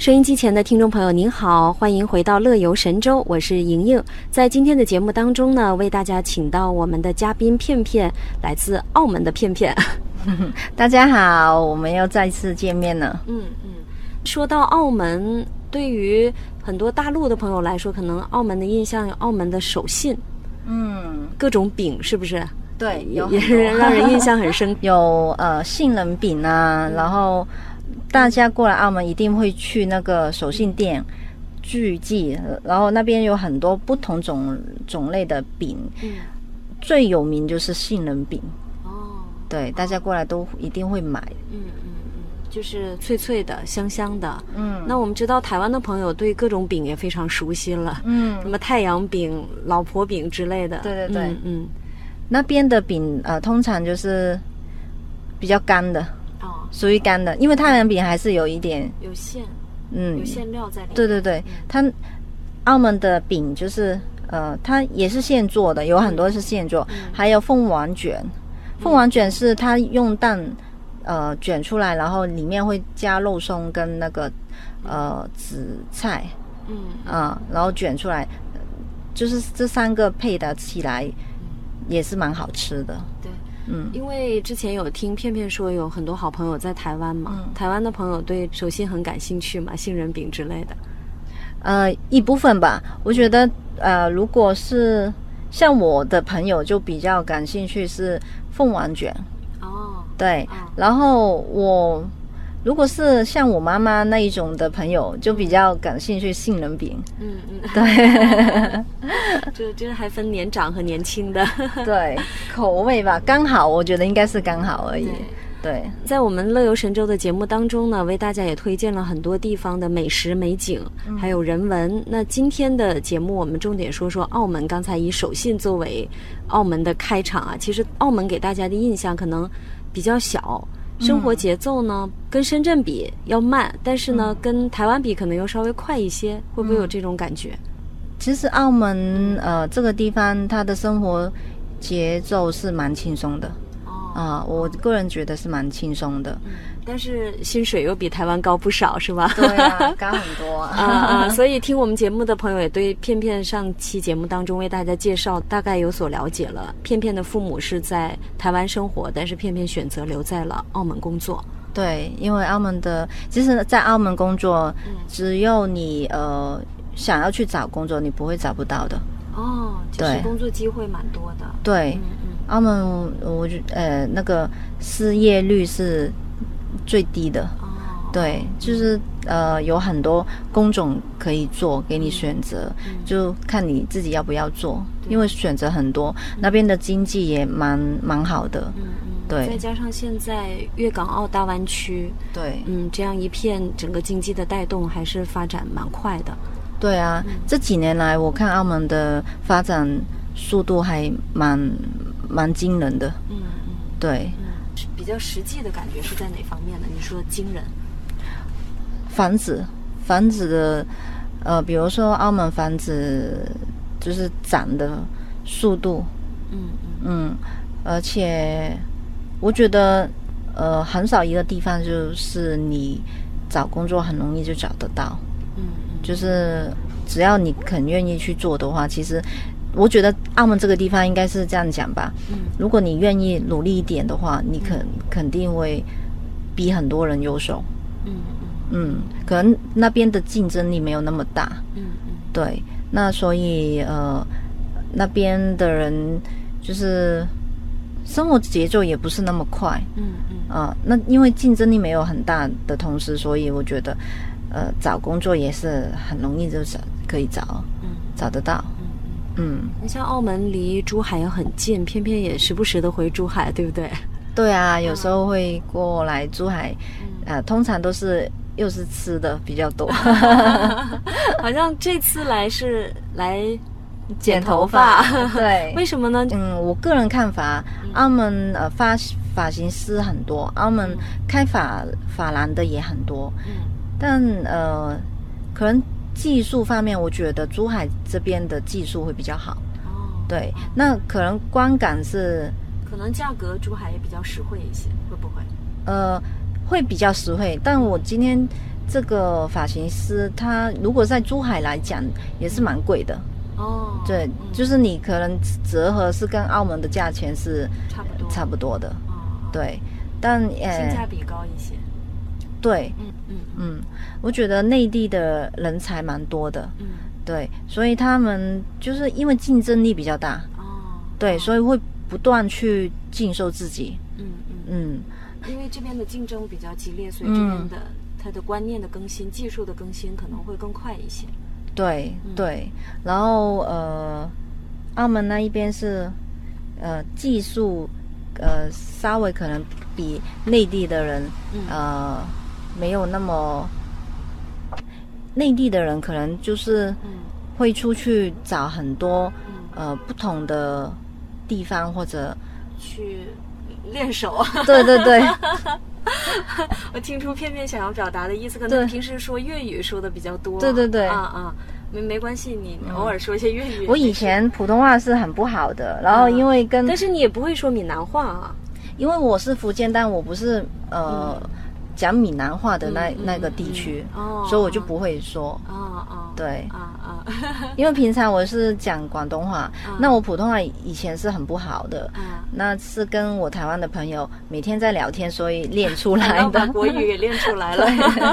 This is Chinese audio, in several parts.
收音机前的听众朋友，您好，欢迎回到乐游神州，我是莹莹。在今天的节目当中呢，为大家请到我们的嘉宾片片，来自澳门的片片。大家好，我们又再次见面了。嗯嗯，说到澳门，对于很多大陆的朋友来说，可能澳门的印象有澳门的手信，嗯，各种饼，是不是？对，有也是让人印象很深。有呃杏仁饼啊，然后大家过来澳门一定会去那个手信店聚集，然后那边有很多不同种种类的饼，嗯，最有名就是杏仁饼。哦，对，大家过来都一定会买。嗯嗯嗯，就是脆脆的、香香的。嗯那我们知道台湾的朋友对各种饼也非常熟悉了，嗯什，么太阳饼、老婆饼之类的。对对对嗯嗯，那边的饼呃通常就是比较干的，哦，属于干的，因为太阳饼还是有一点有馅，嗯有馅料在里面。对对对，它澳门的饼就是呃，它也是现做的，有很多是现做，还有凤凰卷。凤凰卷是它用蛋呃卷出来，然后里面会加肉松跟那个呃紫菜嗯，啊、然后卷出来，就是这三个配的起来也是蛮好吃的。对。嗯，因为之前有听片片说有很多好朋友在台湾嘛，嗯。台湾的朋友对手信很感兴趣嘛，杏仁饼之类的。呃，一部分吧。我觉得，呃，如果是像我的朋友，就比较感兴趣是凤凰卷，哦，对。哦。然后我如果是像我妈妈那一种的朋友，就比较感兴趣杏仁饼，嗯嗯，对 这这还分年长和年轻的。对，口味吧，刚好，我觉得应该是刚好而已。对，在我们乐游神州的节目当中呢，为大家也推荐了很多地方的美食美景，还有人文。那今天的节目我们重点说说澳门。刚才以手信作为澳门的开场啊，其实澳门给大家的印象可能比较小，生活节奏呢跟深圳比要慢，但是呢跟台湾比可能又稍微快一些，会不会有这种感觉？其实澳门呃这个地方，它的生活节奏是蛮轻松的哦，啊、我个人觉得是蛮轻松的。但是薪水又比台湾高不少，是吧？对啊，高很多 啊啊！所以听我们节目的朋友也对片片上期节目当中为大家介绍，大概有所了解了。片片的父母是在台湾生活，但是片片选择留在了澳门工作。对，因为澳门的，其实，在澳门工作，嗯只有你呃想要去找工作，你不会找不到的。哦，就是对工作机会蛮多的。对，嗯嗯澳门我觉呃那个失业率是最低的。哦，对，就是呃有很多工种可以做，给你选择，就看你自己要不要做，因为选择很多，那边的经济也蛮蛮好的。对再加上现在粤港澳大湾区，对，嗯，这样一片整个经济的带动还是发展蛮快的。对啊，这几年来我看澳门的发展速度还蛮蛮惊人的。嗯嗯。对，嗯，比较实际的感觉是在哪方面呢？你说惊人。房子房子的呃，比如说澳门房子就是涨的速度，嗯嗯。嗯，而且我觉得呃很少一个地方就是你找工作很容易就找得到，就是只要你肯愿意去做的话，其实我觉得澳门这个地方应该是这样讲吧。嗯如果你愿意努力一点的话，你肯肯定会比很多人优秀。嗯嗯，可能那边的竞争力没有那么大，嗯嗯对。那所以呃，那边的人就是生活节奏也不是那么快嗯嗯啊、那因为竞争力没有很大的同时，所以我觉得呃找工作也是很容易就找可以找嗯找得到。嗯。嗯，你像澳门离珠海又很近，偏偏也时不时的回珠海，对不对？对啊，有时候会过来珠海，嗯呃，通常都是又是吃的比较多。好像这次来是来剪头发对，为什么呢？嗯，我个人看法，澳门呃发发型师很多，澳门开发发廊的也很多，嗯但呃，可能技术方面，我觉得珠海这边的技术会比较好。哦，对，那可能观感是可能价格珠海也比较实惠一些，会不会？呃会比较实惠，但我今天这个发型师他如果在珠海来讲也是蛮贵的。哦，对，就是你可能折合是跟澳门的价钱是差不多差不多的。哦，对，但呃性呃，价比高一些。对，嗯嗯。嗯，我觉得内地的人才蛮多的。嗯，对，所以他们就是因为竞争力比较大，哦，对，所以会不断去进修自己。嗯嗯，嗯，因为这边的竞争比较激烈，所以这边的他的观念的更新、技术的更新可能会更快一些。对嗯。对。然后呃，澳门那一边是呃技术呃稍微可能比内地的人嗯。呃没有那么，内地的人可能就是嗯。会出去找很多嗯，呃不同的地方或者去练手。啊。对对对。我听出片片想要表达的意思，可对。能平时说粤语说的比较多。对对对。啊啊，没没关系，你偶尔说一些粤语。我以前普通话是很不好的，然后因为跟、但是你也不会说闽南话啊。因为我是福建，但我不是呃、讲闽南话的那、那个地区，所以我就不会说。啊啊，对啊啊因为平常我是讲广东话，嗯那我普通话以前是很不好的，啊，那是跟我台湾的朋友每天在聊天，所以练出来的。把国语也练出来了。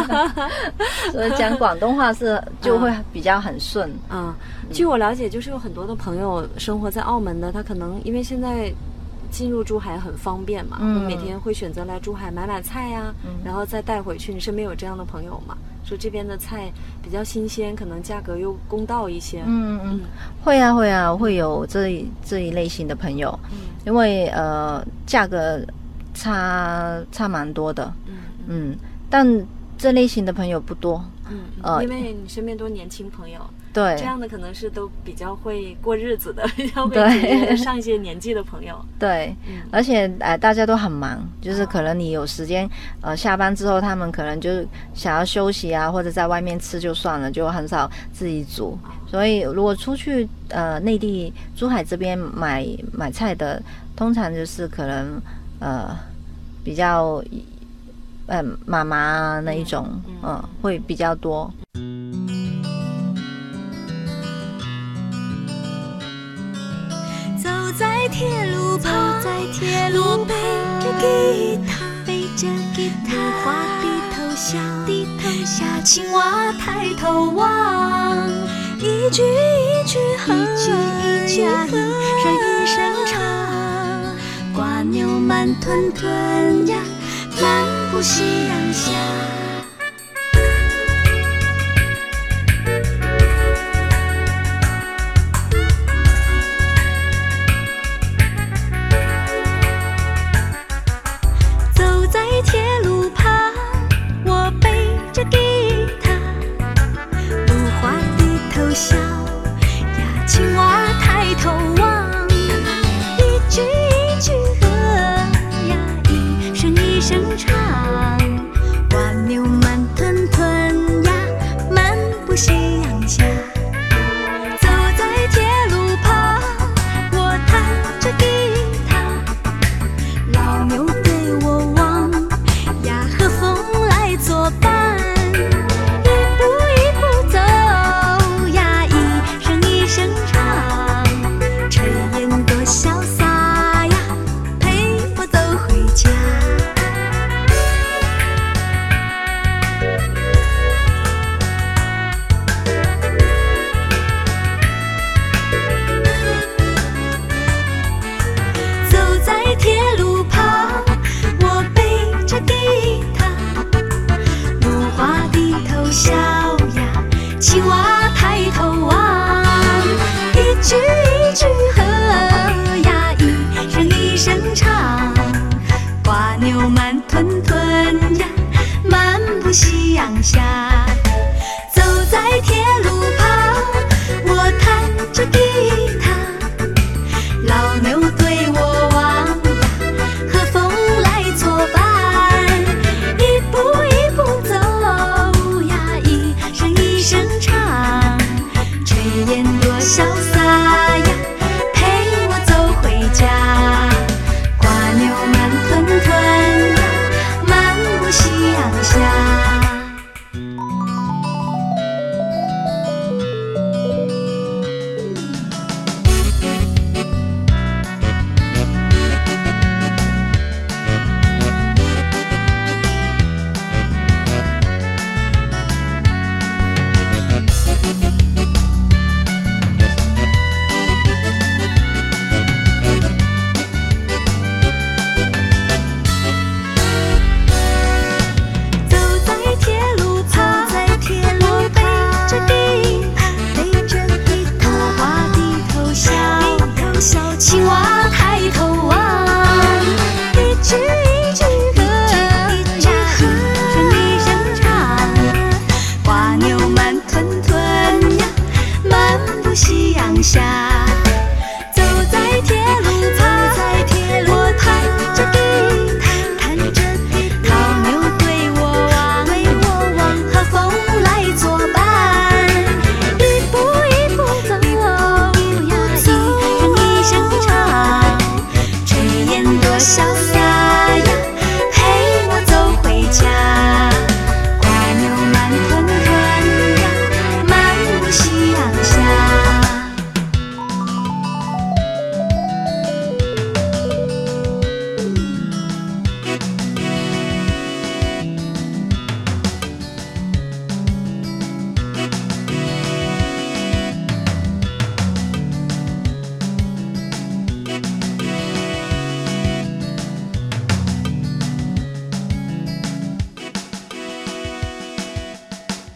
所以讲广东话是就会比较很顺。嗯，据我了解，就是有很多的朋友生活在澳门的，他可能因为现在进入珠海很方便嘛，嗯。每天会选择来珠海买买菜呀、然后再带回去。你身边有这样的朋友吗？说这边的菜比较新鲜，可能价格又公道一些。嗯嗯，会啊会啊，会有这一这一类型的朋友，嗯。因为呃价格差差蛮多的，嗯嗯，但这类型的朋友不多，嗯呃嗯，因为你身边都年轻朋友，对这样的可能是都比较会过日子的，比较会上一些年纪的朋友。对，嗯而且呃大家都很忙，就是可能你有时间，呃下班之后他们可能就想要休息啊，或者在外面吃就算了，就很少自己煮。所以如果出去呃内地珠海这边买买菜的，通常就是可能呃比较呃妈妈啊那一种，嗯嗯、会比较多。铁路旁，在铁路背着吉他，背着吉他，梨花低头笑，低头笑，青蛙抬头望，一句一句哼，一句一句和，声一声唱，瓜牛慢吞吞呀，漫步夕阳下。